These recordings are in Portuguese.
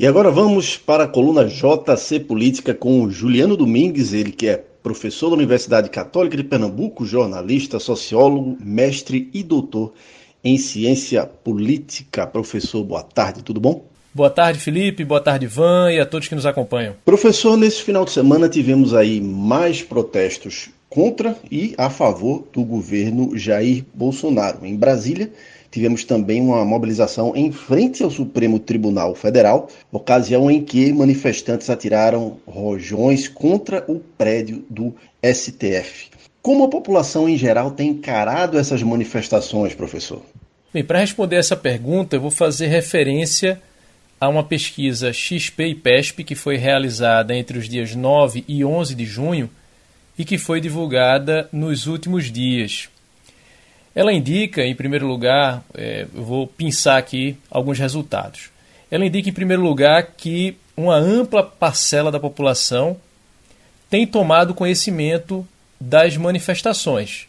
E agora vamos para a coluna JC Política com Juliano Domingues, ele que é professor da Universidade Católica de Pernambuco, jornalista, sociólogo, mestre e doutor em ciência política. Professor, boa tarde, tudo bom? Boa tarde, Felipe. Boa tarde, Ivan e a todos que nos acompanham. Professor, nesse final de semana tivemos aí mais protestos contra e a favor do governo Jair Bolsonaro. Em Brasília, tivemos também uma mobilização em frente ao Supremo Tribunal Federal, ocasião em que manifestantes atiraram rojões contra o prédio do STF. Como a população em geral tem encarado essas manifestações, professor? Bem, para responder essa pergunta, eu vou fazer referência a uma pesquisa XP e PESP que foi realizada entre os dias 9 e 11 de junho e que foi divulgada nos últimos dias. Ela indica, em primeiro lugar, é, eu vou pensar aqui alguns resultados. Ela indica, em primeiro lugar, que uma ampla parcela da população tem tomado conhecimento das manifestações.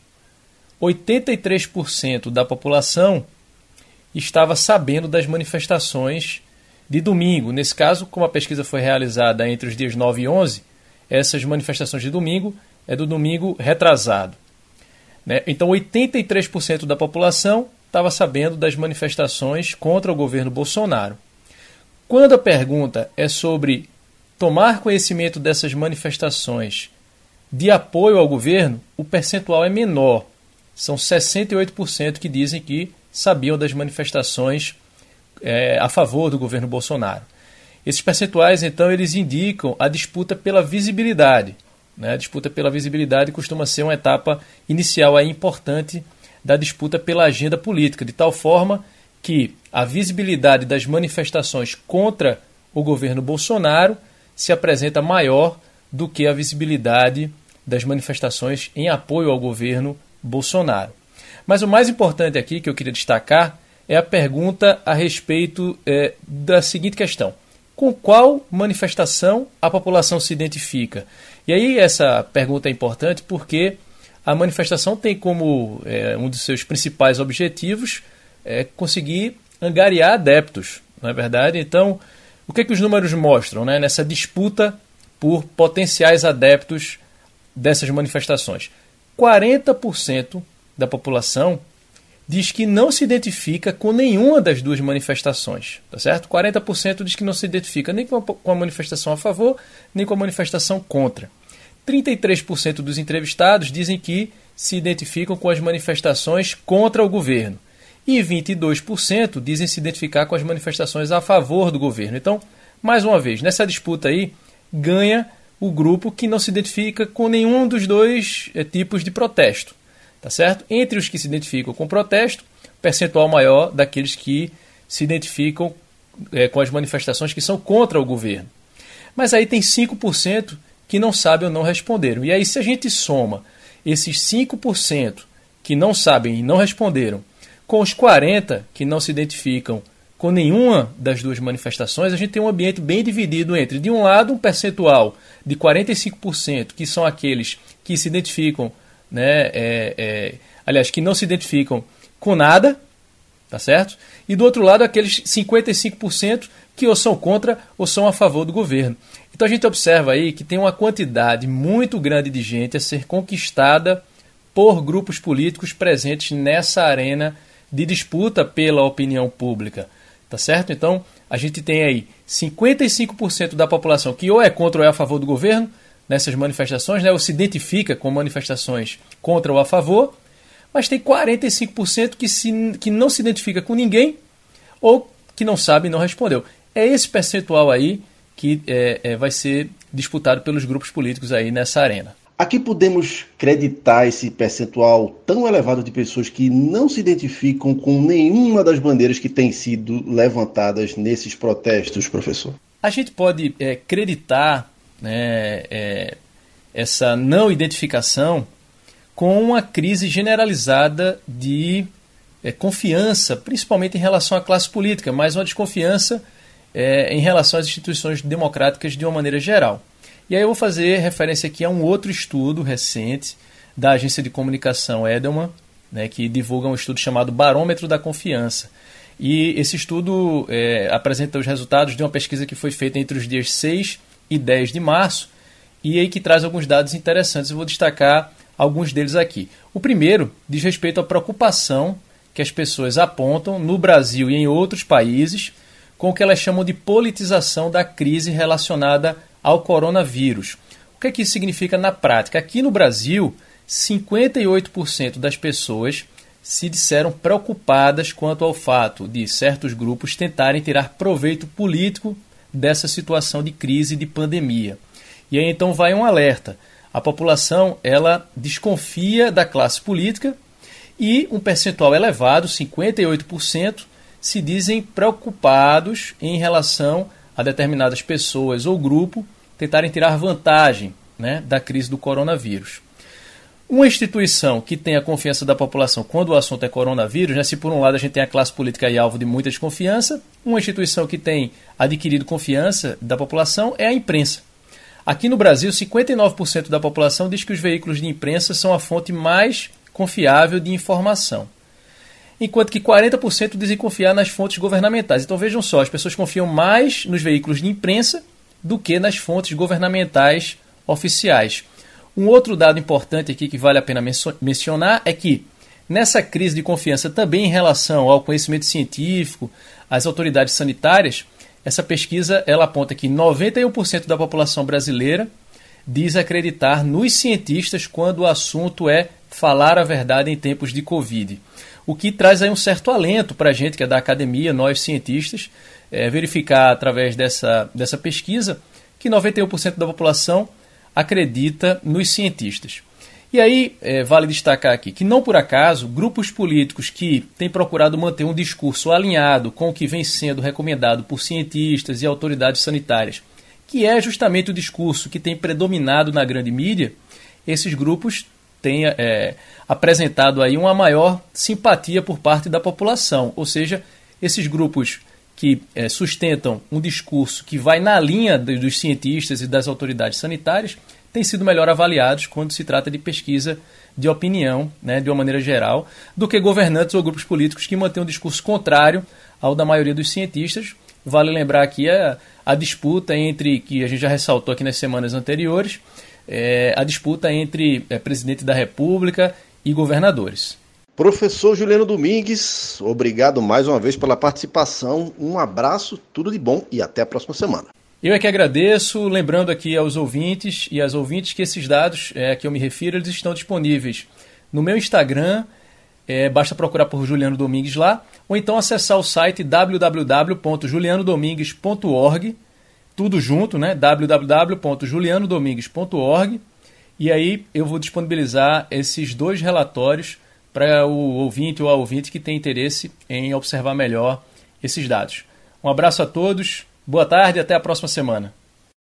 83% da população estava sabendo das manifestações de domingo. Nesse caso, como a pesquisa foi realizada entre os dias 9 e 11, essas manifestações de domingo é do domingo retrasado. Né? Então, 83% da população estava sabendo das manifestações contra o governo Bolsonaro. Quando a pergunta é sobre tomar conhecimento dessas manifestações de apoio ao governo, o percentual é menor. São 68% que dizem que sabiam das manifestações é, a favor do governo Bolsonaro. Esses percentuais, então, eles indicam a disputa pela visibilidade. Né? A disputa pela visibilidade costuma ser uma etapa inicial aí importante da disputa pela agenda política, de tal forma que a visibilidade das manifestações contra o governo Bolsonaro se apresenta maior do que a visibilidade das manifestações em apoio ao governo Bolsonaro. Mas o mais importante aqui que eu queria destacar é a pergunta a respeito é, da seguinte questão: com qual manifestação a população se identifica? E aí essa pergunta é importante porque a manifestação tem como é, um dos seus principais objetivos é, conseguir angariar adeptos, não é verdade? Então, o que, é que os números mostram né, nessa disputa por potenciais adeptos dessas manifestações? 40% da população diz que não se identifica com nenhuma das duas manifestações, tá certo? 40% diz que não se identifica nem com a manifestação a favor, nem com a manifestação contra. 33% dos entrevistados dizem que se identificam com as manifestações contra o governo. E 22% dizem se identificar com as manifestações a favor do governo. Então, mais uma vez, nessa disputa aí, ganha o grupo que não se identifica com nenhum dos dois é, tipos de protesto tá certo? Entre os que se identificam com protesto, percentual maior daqueles que se identificam é, com as manifestações que são contra o governo. Mas aí tem 5% que não sabem ou não responderam. E aí, se a gente soma esses 5% que não sabem e não responderam, com os 40% que não se identificam com nenhuma das duas manifestações, a gente tem um ambiente bem dividido entre, de um lado, um percentual de 45%, que são aqueles que se identificam né, é, é, aliás, que não se identificam com nada, tá certo? E do outro lado, aqueles 55% que ou são contra ou são a favor do governo. Então a gente observa aí que tem uma quantidade muito grande de gente a ser conquistada por grupos políticos presentes nessa arena de disputa pela opinião pública, tá certo? Então a gente tem aí 55% da população que ou é contra ou é a favor do governo, nessas manifestações, né, ou se identifica com manifestações contra ou a favor, mas tem 45% que, se, que não se identifica com ninguém ou que não sabe e não respondeu. É esse percentual aí que é, é, vai ser disputado pelos grupos políticos aí nessa arena. Aqui podemos creditar esse percentual tão elevado de pessoas que não se identificam com nenhuma das bandeiras que têm sido levantadas nesses protestos, professor? A gente pode é, creditar né, é, essa não identificação com uma crise generalizada de é, confiança, principalmente em relação à classe política, mas uma desconfiança é, em relação às instituições democráticas de uma maneira geral. E aí eu vou fazer referência aqui a um outro estudo recente da agência de comunicação Edelman, né, que divulga um estudo chamado Barômetro da Confiança. E esse estudo é, apresenta os resultados de uma pesquisa que foi feita entre os dias 6 e 10 de março e aí que traz alguns dados interessantes. Eu vou destacar alguns deles aqui. O primeiro diz respeito à preocupação que as pessoas apontam no Brasil e em outros países com o que elas chamam de politização da crise relacionada ao coronavírus. O que, é que isso significa na prática? Aqui no Brasil, 58% das pessoas se disseram preocupadas quanto ao fato de certos grupos tentarem tirar proveito político dessa situação de crise de pandemia. E aí então vai um alerta. A população ela desconfia da classe política e um percentual elevado, 58%, se dizem preocupados em relação a determinadas pessoas ou grupo tentarem tirar vantagem né, da crise do coronavírus. Uma instituição que tem a confiança da população quando o assunto é coronavírus, né, se por um lado a gente tem a classe política aí alvo de muita desconfiança, uma instituição que tem adquirido confiança da população é a imprensa. Aqui no Brasil, 59% da população diz que os veículos de imprensa são a fonte mais confiável de informação. Enquanto que 40% dizem confiar nas fontes governamentais. Então vejam só, as pessoas confiam mais nos veículos de imprensa do que nas fontes governamentais oficiais. Um outro dado importante aqui que vale a pena mencionar é que nessa crise de confiança também em relação ao conhecimento científico, às autoridades sanitárias, essa pesquisa ela aponta que 91% da população brasileira diz acreditar nos cientistas quando o assunto é falar a verdade em tempos de Covid. O que traz aí um certo alento para a gente que é da academia, nós cientistas, é, verificar através dessa, dessa pesquisa que 91% da população acredita nos cientistas. E aí, é, vale destacar aqui que, não por acaso, grupos políticos que têm procurado manter um discurso alinhado com o que vem sendo recomendado por cientistas e autoridades sanitárias, que é justamente o discurso que tem predominado na grande mídia, esses grupos têm é, apresentado aí uma maior simpatia por parte da população. Ou seja, esses grupos que é, sustentam um discurso que vai na linha dos cientistas e das autoridades sanitárias têm sido melhor avaliados quando se trata de pesquisa de opinião, né, de uma maneira geral, do que governantes ou grupos políticos que mantêm um discurso contrário ao da maioria dos cientistas. Vale lembrar aqui a, a disputa entre, que a gente já ressaltou aqui nas semanas anteriores, é, a disputa entre é, presidente da República e governadores. Professor Juliano Domingues, obrigado mais uma vez pela participação. Um abraço, tudo de bom e até a próxima semana. Eu é que agradeço, lembrando aqui aos ouvintes e às ouvintes que esses dados é, que eu me refiro, eles estão disponíveis no meu Instagram, é, basta procurar por Juliano Domingues lá, ou então acessar o site www.julianodomingues.org, tudo junto, né? www.julianodomingues.org, e aí eu vou disponibilizar esses dois relatórios para o ouvinte ou a ouvinte que tem interesse em observar melhor esses dados. Um abraço a todos, boa tarde e até a próxima semana.